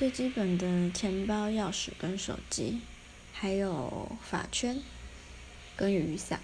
最基本的钱包钥匙跟手机还有发圈跟雨伞。